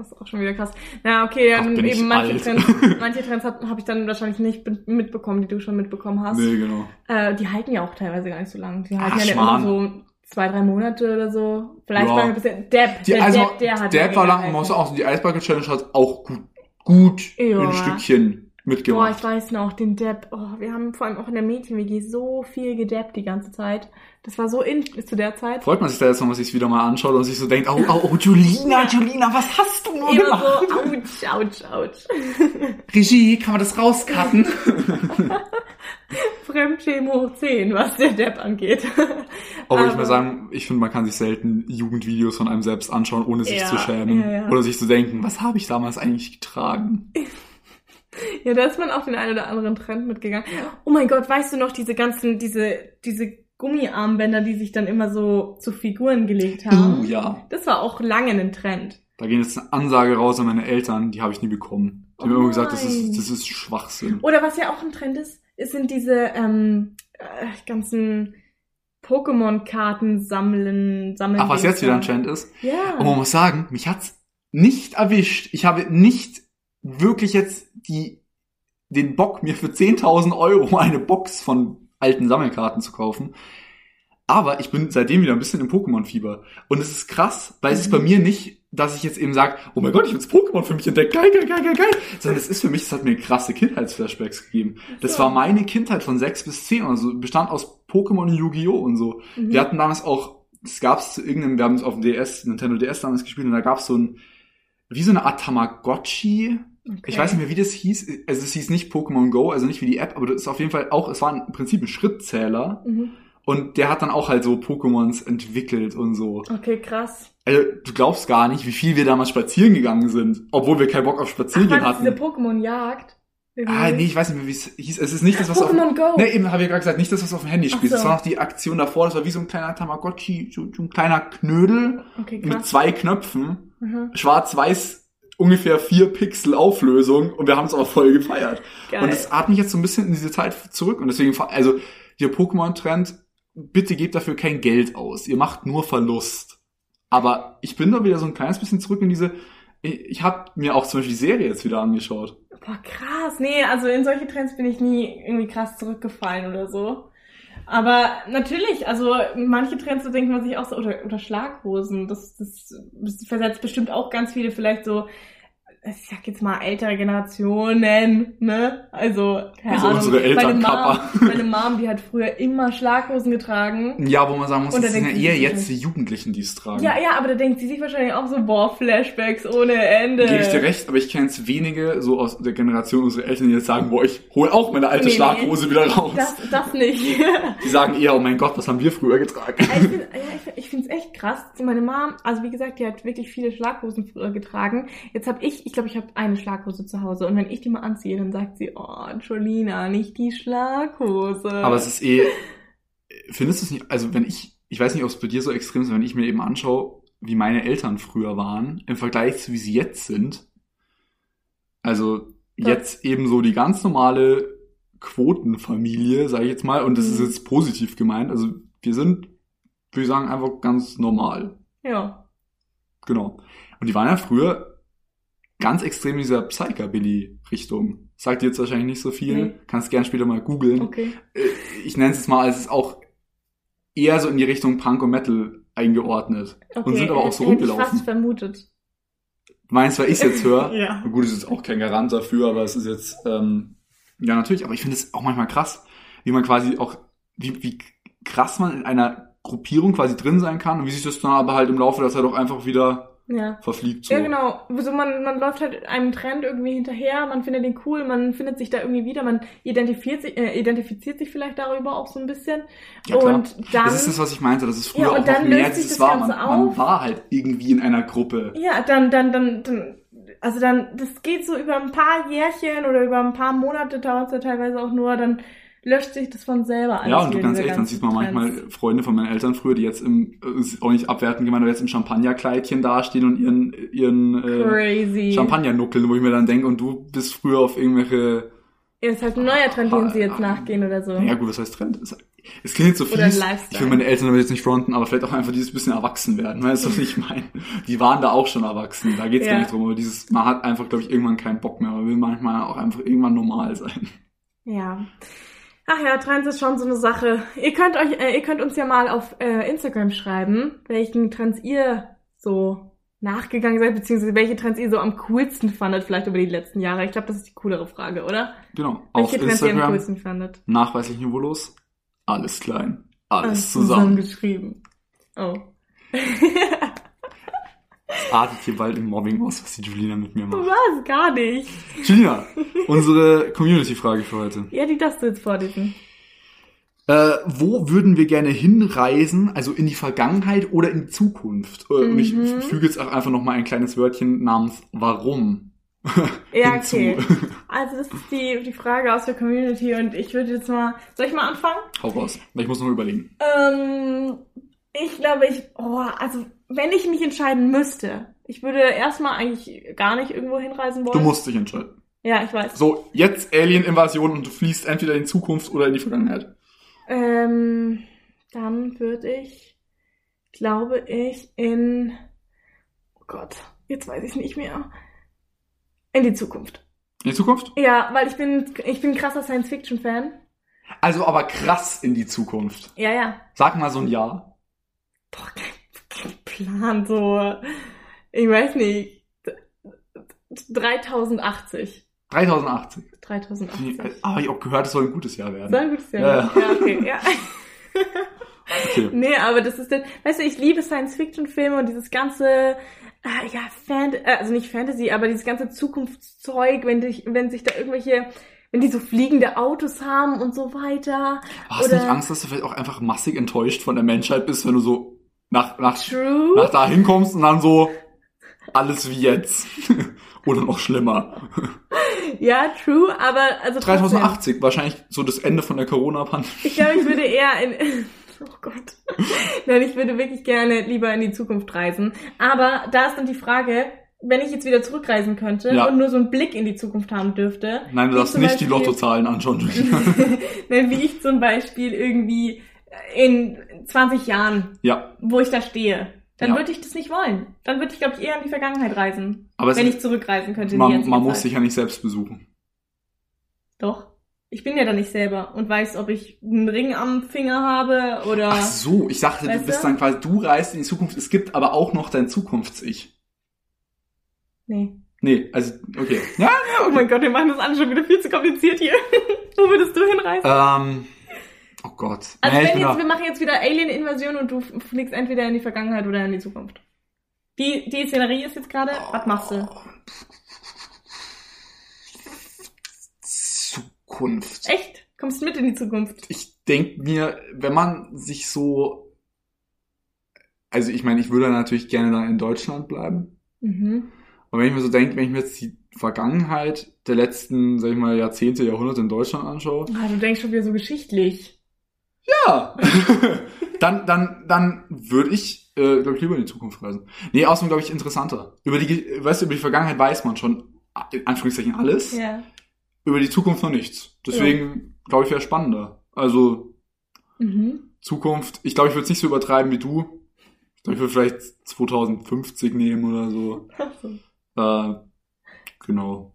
Das ist auch schon wieder krass. Na, okay, Ach, dann ich eben manche alt. Trends, *laughs* manche Trends habe hab ich dann wahrscheinlich nicht be- mitbekommen, die du schon mitbekommen hast. Nee, genau. Äh, die halten ja auch teilweise gar nicht so lang. Die halten Ach, ja immer so zwei, drei Monate oder so. Vielleicht Ja. war ein bisschen Depp. Die, der also, Depp, der hat ja war lang, muss auch, die Eisbucket Challenge hat auch gut, gut Ja. ein Stückchen Boah, mitgemacht. ich weiß noch, den Depp. Oh, wir haben vor allem auch in der Mädchen-WG so viel gedeppt die ganze Zeit. Das war so in zu der Zeit. Freut man sich da jetzt noch, was sich wieder mal anschaut und sich so denkt, oh, oh, oh, Julina, Julina, was hast du nur Immer gemacht? so, ouch, ouch, ouch. *laughs* *laughs* Regie, kann man das rauscutten? *laughs* Fremdschämen hoch 10, was der Depp angeht. Aber ich muss sagen, ich finde, man kann sich selten Jugendvideos von einem selbst anschauen, ohne sich Ja, zu schämen. ja, ja. Oder sich zu denken, was habe ich damals eigentlich getragen? *laughs* Ja, da ist man auch den einen oder anderen Trend mitgegangen. Oh mein Gott, weißt du noch diese ganzen, diese, diese Gummiarmbänder, die sich dann immer so zu Figuren gelegt haben? Uh, ja. Das war auch lange ein Trend. Da gehen jetzt eine Ansage raus an meine Eltern, die habe ich nie bekommen. Die haben Oh immer gesagt, das ist, das ist Schwachsinn. Oder was ja auch ein Trend ist, es sind diese ähm, äh, ganzen Pokémon-Karten sammeln, sammeln. Ach, was jetzt wieder ein Trend ist? Ja. Und man muss sagen, mich hat's nicht erwischt. Ich habe nicht wirklich jetzt die, den Bock, mir für 10.000 Euro eine Box von alten Sammelkarten zu kaufen. Aber ich bin seitdem wieder ein bisschen im Pokémon-Fieber. Und es ist krass, weil es ist Mhm. bei mir nicht, dass ich jetzt eben sage, oh mein Gott, ich habe jetzt Pokémon für mich entdeckt, geil, geil, geil, geil, geil. Sondern es ist für mich, es hat mir krasse Kindheitsflashbacks gegeben. Das So. war meine Kindheit von sechs bis zehn, also bestand aus Pokémon und Yu-Gi-Oh! und so. Mhm. Wir hatten damals auch, es gab's zu irgendeinem, wir haben es auf dem DS, Nintendo DS damals gespielt und da gab's so ein, wie so eine Art Tamagotchi. Okay. Ich weiß nicht mehr, wie das hieß. Also es hieß nicht Pokémon Go, also nicht wie die App, aber das ist auf jeden Fall auch, es war im Prinzip ein Schrittzähler Mhm. und der hat dann auch halt so Pokémons entwickelt und so. Okay, krass. Also du glaubst gar nicht, wie viel wir damals spazieren gegangen sind, obwohl wir keinen Bock auf Ach, Spazierengehen war das diese hatten. Pokémon-Jagd? Ah, nee, ich weiß nicht mehr, wie es hieß. Es ist nicht das, was auf Pokémon Go. Nee, eben habe ich gerade gesagt, nicht das, was auf dem Handy Ach spielt. so. Das war noch die Aktion davor, das war wie so ein kleiner Tamagotchi, so, so ein kleiner Knödel Okay, mit zwei Knöpfen, Mhm. schwarz-weiß, ungefähr vier Pixel Auflösung und wir haben es aber voll gefeiert. Geil. Und es hat mich jetzt so ein bisschen in diese Zeit zurück und deswegen, also der Pokémon-Trend, bitte gebt dafür kein Geld aus. Ihr macht nur Verlust. Aber ich bin da wieder so ein kleines bisschen zurück in diese, ich, ich habe mir auch zum Beispiel die Serie jetzt wieder angeschaut. Boah, krass. Nee, also in solche Trends bin ich nie irgendwie krass zurückgefallen oder so. Aber natürlich, also manche Trends, da denkt man sich auch so, oder, oder Schlaghosen, das, das, das versetzt bestimmt auch ganz viele vielleicht so, ich sag jetzt mal ältere Generationen, ne? Also, keine Also Ahnung. unsere Eltern, meine, Mom, meine Mom, die hat früher immer Schlaghosen getragen. Ja, wo man sagen muss, das sind ja eher jetzt die Jugendlichen, die es tragen. Ja, ja, aber da denkt sie sich wahrscheinlich auch so, boah, Flashbacks ohne Ende. Gebe ich dir recht, aber ich kenne jetzt wenige so aus der Generation unserer Eltern, die jetzt sagen, boah, ich hole auch meine alte Nee, nee. Schlaghose wieder raus. Das, das nicht. Die sagen eher, oh mein Gott, was haben wir früher getragen? Ich finde ja, ich find- ich find's echt krass. Meine Mom, also wie gesagt, die hat wirklich viele Schlaghosen früher getragen. Jetzt habe ich, ich glaube, ich habe eine Schlaghose zu Hause. Und wenn ich die mal anziehe, dann sagt sie, oh, Jolina, nicht die Schlaghose. Aber es ist eh, findest du es nicht, also wenn ich, ich weiß nicht, ob es bei dir so extrem ist, wenn ich mir eben anschaue, wie meine Eltern früher waren, im Vergleich zu wie sie jetzt sind. Also Ja. jetzt eben so die ganz normale Quotenfamilie, sage ich jetzt mal, und das ist Mhm. jetzt positiv gemeint. Also wir sind, würde ich sagen, einfach ganz normal. ja. Genau. Und die waren ja früher ganz extrem in dieser Psychobilly-Richtung. Sagt dir jetzt wahrscheinlich nicht so viel. Nee. Kannst gern später mal googeln. Okay. Äh, Ich nenne es jetzt mal, es ist auch eher so in die Richtung Punk und Metal eingeordnet. okay. Und sind aber auch so hätte ich rumgelaufen. fast vermutet. Meinst, weil ich jetzt höre? *laughs* Ja. Gut, es ist auch kein Garant dafür, aber es ist jetzt, ähm, ja natürlich, aber ich finde es auch manchmal krass, wie man quasi auch, wie, wie krass man in einer Gruppierung quasi drin sein kann und wie sich das dann aber halt im Laufe der Zeit auch einfach wieder Ja. verfliegt. So. Ja, genau. Also man, man läuft halt einem Trend irgendwie hinterher, man findet den cool, man findet sich da irgendwie wieder, man identifiziert sich, äh, identifiziert sich vielleicht darüber auch so ein bisschen. Ja, klar. und dann. das ist das, was ich meinte, dass es früher Ja, und auch noch mehr löst sich dieses das war. Man, man war halt irgendwie in einer Gruppe. Ja, dann, dann, dann, dann, also dann, das geht so über ein paar Jährchen oder über ein paar Monate dauert es ja teilweise auch nur, dann löscht sich das von selber alles. Ja, und du ganz ehrlich, dann sieht man manchmal Trends. Freunde von meinen Eltern früher, die jetzt im, äh, auch nicht abwertend gemeint, aber jetzt im Champagnerkleidchen dastehen und ihren, ihren äh. Champagner nuckeln, wo ich mir dann denke, und du bist früher auf irgendwelche, Ja, das ist halt ein neuer Trend, den sie jetzt Ah, nachgehen oder so. ja gut, was heißt Trend? Es klingt jetzt so fies. Lifestyle. Ich will meine Eltern damit jetzt nicht fronten, aber vielleicht auch einfach dieses bisschen erwachsen werden. Weißt du, was ich meine? Die waren da auch schon erwachsen. Da geht's Ja. gar nicht drum. Aber dieses, man hat einfach, glaube ich, irgendwann keinen Bock mehr. Man will manchmal auch einfach irgendwann normal sein. Ja. Ach ja, Trends ist schon so eine Sache. Ihr könnt euch, äh, ihr könnt uns ja mal auf äh, Instagram schreiben, welchen Trends ihr so nachgegangen seid, beziehungsweise welche Trends ihr so am coolsten fandet, vielleicht über die letzten Jahre. Ich glaube, das ist die coolere Frage, oder? Genau. Auf welche Trends ihr am Instagram coolsten fandet? nachweislich niveaulos. Alles klein. Alles Alles zusammen. zusammengeschrieben. Oh. *laughs* Es artet hier bald im Mobbing aus, was die Julina mit mir macht. Was? Gar nicht. Julina, *laughs* unsere Community-Frage für heute. Ja, die darfst du jetzt vorlesen. Äh, wo würden wir gerne hinreisen, also in die Vergangenheit oder in die Zukunft? Äh, Und ich Mhm. füge jetzt auch einfach noch mal ein kleines Wörtchen namens Warum *laughs* Ja, okay. *laughs* Also das ist die, die Frage aus der Community und ich würde jetzt mal, soll ich mal anfangen? Hau raus, ich muss noch überlegen. Ähm, ich glaube, ich, oh, also wenn ich mich entscheiden müsste, ich würde erstmal eigentlich gar nicht irgendwo hinreisen wollen. Du musst dich entscheiden. Ja, ich weiß. So, jetzt Alien-Invasion und du fließt entweder in die Zukunft oder in die Vergangenheit. Ähm, dann würde ich, glaube ich, in, oh Gott, jetzt weiß ich nicht mehr, in die Zukunft. In die Zukunft? Ja, weil ich bin, ich bin ein krasser Science-Fiction-Fan. Also aber krass in die Zukunft. Ja, ja. Sag mal so ein Jahr. Kein, kein Plan, so, ich weiß nicht, 3080. 3080. 3080. Aber ich habe auch gehört, es soll ein gutes Jahr werden. So ein gutes Jahr. Ja, Ja, ja. okay, ja. *laughs* *laughs* Okay. Nee, aber das ist dann, weißt du, ich liebe Science-Fiction-Filme und dieses ganze, äh, ja, Fan, äh, also nicht Fantasy, aber dieses ganze Zukunftszeug, wenn, dich, wenn sich da irgendwelche, wenn die so fliegende Autos haben und so weiter. Hast du nicht Angst, dass du vielleicht auch einfach massig enttäuscht von der Menschheit bist, wenn du so nach, nach, True. nach da hinkommst und dann so alles wie jetzt? *laughs* Oder noch schlimmer. *laughs* Ja, true, aber also trotzdem. 3080, wahrscheinlich so das Ende von der Corona-Pandemie. Ich glaube, ich würde *laughs* eher in. Oh Gott. Nein, ich würde wirklich gerne lieber in die Zukunft reisen. Aber da ist dann die Frage, wenn ich jetzt wieder zurückreisen könnte Ja. und nur so einen Blick in die Zukunft haben dürfte. Nein, du darfst nicht die Beispiel- Lottozahlen anschauen. Nein, wie ich zum Beispiel irgendwie in 20 Jahren, ja, wo ich da stehe. Dann Ja. würde ich das nicht wollen. Dann würde ich, glaube ich, eher in die Vergangenheit reisen. aber wenn ich zurückreisen könnte. man, man muss sich ja nicht selbst besuchen. Doch. Ich bin ja da nicht selber und weiß, ob ich einen Ring am Finger habe oder. Ach so, ich dachte, du bist dann quasi, du reist in die Zukunft. Es gibt aber auch noch dein Zukunfts-Ich. Nee. Nee, also, okay. Ja, *laughs* Oh mein Gott, wir machen das alles schon wieder viel zu kompliziert hier. *laughs* Wo würdest du hinreisen? ähm, oh Gott. also Nee, wenn jetzt, da- wir machen jetzt wieder Alien-Invasion und du fliegst entweder in die Vergangenheit oder in die Zukunft. Die, die Szenerie ist jetzt gerade, was machst du? Zukunft. Echt? Kommst mit in die Zukunft? Ich denke mir, wenn man sich so, also ich meine, ich würde natürlich gerne dann in Deutschland bleiben. Mhm. Aber wenn ich mir so denke, wenn ich mir jetzt die Vergangenheit der letzten, sag ich mal, Jahrzehnte, Jahrhunderte in Deutschland anschaue, Ah, du denkst schon wieder so geschichtlich. Ja, *laughs* dann, dann, dann würde ich, äh, glaube ich, lieber in die Zukunft reisen. Nee, außerdem glaube ich interessanter. Über die, weißt du, über die Vergangenheit weiß man schon, in Anführungszeichen alles, Ja. über die Zukunft noch nichts. Deswegen, glaube ich, wäre spannender. Also, Mhm. Zukunft, ich glaube, ich würde es nicht so übertreiben wie du. Ich glaube, ich würde vielleicht 2050 nehmen oder so. Ach so. Äh, genau.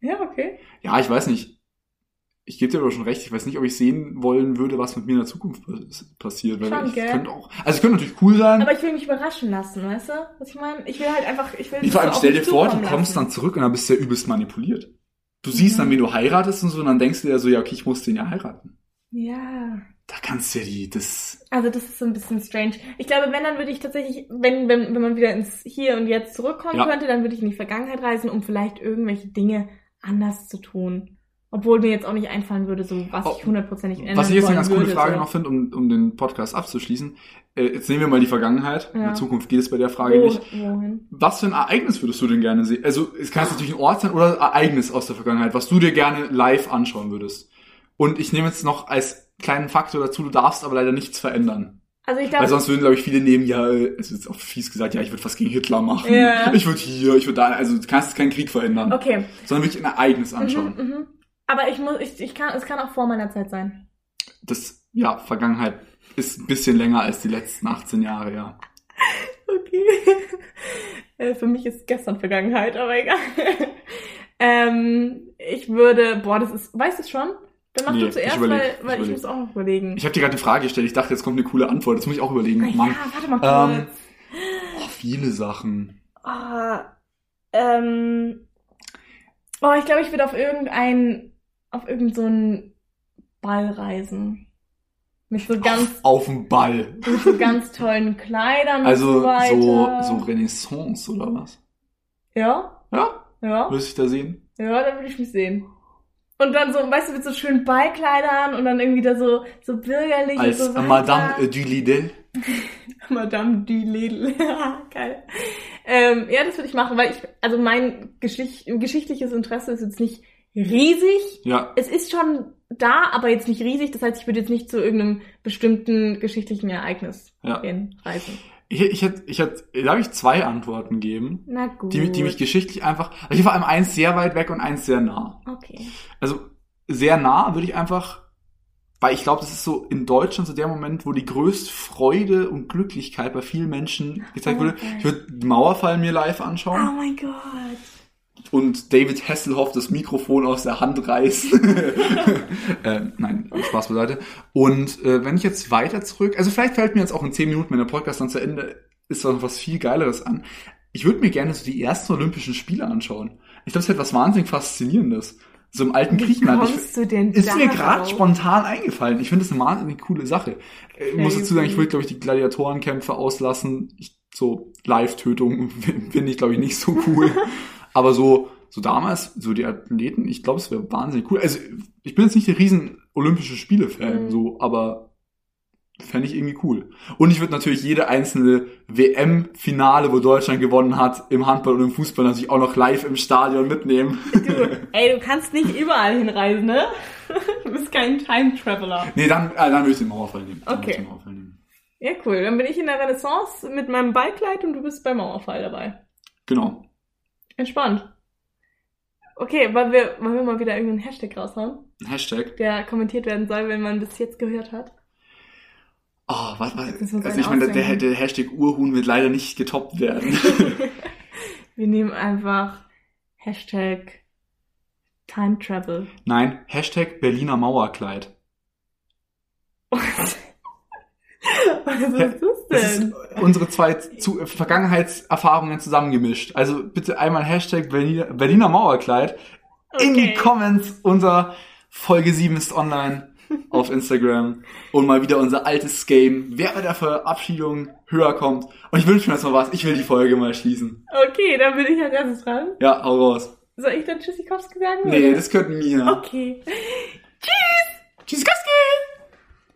Ja, okay. Ja, ich weiß nicht. Ich gebe dir aber schon recht. Ich weiß nicht, ob ich sehen wollen würde, was mit mir in der Zukunft pass- passiert. Weil Schon, ich gell? könnte auch. Also es könnte natürlich cool sein. Aber ich will mich überraschen lassen, weißt du? Was ich meine? Ich will halt einfach, ich will Wie das vor allem stell dir vor, du kommst lassen. dann zurück und dann bist du ja übelst manipuliert. Du siehst Mhm. dann, wen du heiratest und so, und dann denkst du dir so, ja, okay, ich muss den ja heiraten. Ja. Da kannst du ja die, das. Also das ist so ein bisschen strange. Ich glaube, wenn, dann würde ich tatsächlich, wenn, wenn, wenn man wieder ins Hier und Jetzt zurückkommen Ja. könnte, dann würde ich in die Vergangenheit reisen, um vielleicht irgendwelche Dinge anders zu tun. Obwohl mir jetzt auch nicht einfallen würde, so was Oh, ich hundertprozentig ändern Was ich jetzt eine ganz coole Frage so. noch finde, um, um den Podcast abzuschließen. Äh, jetzt nehmen wir mal die Vergangenheit. In Ja. der Zukunft geht es bei der Frage Wo, nicht. wohin? Was für ein Ereignis würdest du denn gerne sehen? Also es kann jetzt natürlich ein Ort sein oder ein Ereignis aus der Vergangenheit, was du dir gerne live anschauen würdest. Und ich nehme jetzt noch als kleinen Faktor dazu, du darfst aber leider nichts verändern. Also ich Weil glaube, sonst würden, glaube ich, viele nehmen, ja, äh, es ist auch fies gesagt, ja, ich würde was gegen Hitler machen. Ja. Ich würde hier, ich würde da, also du kannst keinen Krieg verhindern. okay. Sondern wirklich ein Ereignis anschauen. Mhm, mhm. Aber ich muss, ich, ich kann, es kann auch vor meiner Zeit sein. Das ja, Vergangenheit ist ein bisschen länger als die letzten 18 Jahre, ja. *laughs* Okay. *laughs* Äh, Für mich ist gestern Vergangenheit, aber egal. *laughs* ähm, ich würde, boah, das ist, weißt du es schon? Dann mach Nee, du ich zuerst, überleg, weil, ich weil ich, überleg. muss auch noch überlegen. Ich habe dir gerade eine Frage gestellt. Ich dachte, jetzt kommt eine coole Antwort. Das muss ich auch überlegen. Ah, Mann. ja, warte mal Ähm, kurz. Oh, viele Sachen. Ah, ähm, oh, ich glaube, ich würde auf irgendein, auf irgend so einen Ball reisen. Mit so ganz, Auf dem Ball. mit so ganz tollen Kleidern und Also so so, weiter. so Renaissance oder was? Ja, Ja? ja, Wirst ich da sehen? ja, da würde ich mich sehen. Und dann so, weißt du, mit so schönen Ballkleidern und dann irgendwie da so, so bürgerlich Als und so weiter. Madame du Lidl. *laughs* Madame du Lidl. *laughs* Geil. Ähm, ja, das würde ich machen, weil ich, also mein Geschicht, geschichtliches Interesse ist jetzt nicht riesig. Ja, Es ist schon da, aber jetzt nicht riesig. Das heißt, ich würde jetzt nicht zu irgendeinem bestimmten geschichtlichen Ereignis ja. hinreisen. Ich, ich hätte, ich hätte, darf ich zwei Antworten geben, Na gut. die, die mich geschichtlich einfach, also ich vor allem eins sehr weit weg und eins sehr nah. Okay. Also sehr nah würde ich einfach, weil ich glaube, das ist so in Deutschland so der Moment, wo die größte Freude und Glücklichkeit bei vielen Menschen gezeigt Oh, wurde. Ich würde Mauerfall mir live Oh anschauen mein Gott. Und David Hasselhoff das Mikrofon aus der Hand reißen. *laughs* äh, nein, Spaß beiseite. Und äh, wenn ich jetzt weiter zurück, also vielleicht fällt mir jetzt auch in zehn Minuten, wenn der Podcast dann zu Ende ist, noch was viel Geileres an. Ich würde mir gerne so die ersten Olympischen Spiele anschauen. Ich glaube, es hätte was wahnsinnig Faszinierendes. So im alten Wie Griechenland. Ich, kommst du denn ist mir gerade spontan eingefallen. Ich finde das eine wahnsinnig coole Sache. Äh, Ich muss dazu sagen, ich würde, glaube ich, die Gladiatorenkämpfe auslassen. Ich, so Live-Tötung *laughs* finde ich, glaube ich, nicht so cool. *laughs* Aber so, so damals, so die Athleten, ich glaube, es wäre wahnsinnig cool. Also, ich bin jetzt nicht der riesen Olympische Spiele-Fan, Mhm. so, aber fände ich irgendwie cool. Und ich würde natürlich jede einzelne WM-Finale, wo Deutschland gewonnen hat, im Handball und im Fußball natürlich auch noch live im Stadion mitnehmen. Du, ey, du kannst nicht überall hinreisen, ne? Du bist kein Time Traveler. Nee, dann, äh, dann würde ich den Mauerfall nehmen. Dann Okay. den Mauerfall nehmen. Ja, cool. Dann bin ich in der Renaissance mit meinem Ballkleid und du bist beim Mauerfall dabei. Genau. Entspannt. Okay, wollen wir, wollen wir mal wieder irgendeinen Hashtag raushauen, Ein Hashtag. der kommentiert werden soll, wenn man bis jetzt gehört hat? Oh, was, was, also ich meine, der, der Hashtag Urhuhn wird leider nicht getoppt werden. *laughs* Wir nehmen einfach Hashtag Time Travel. Nein, Hashtag Berliner Mauerkleid. *laughs* Was ist das Das ist denn? unsere zwei zu, Vergangenheitserfahrungen zusammengemischt. Also bitte einmal Hashtag Berliner, Berliner Mauerkleid in die Okay. Comments. Unser Folge 7 ist online auf Instagram. Und mal wieder unser altes Game. Wer bei der Verabschiedung höher kommt. Und ich wünsche mir jetzt mal was. Ich will die Folge mal schließen. Okay, dann bin ich als erstes dran. Ja, hau raus. Soll ich dann Tschüssikowski sagen? Nee, oder? das könnten mir. Okay. Tschüss, Kaski!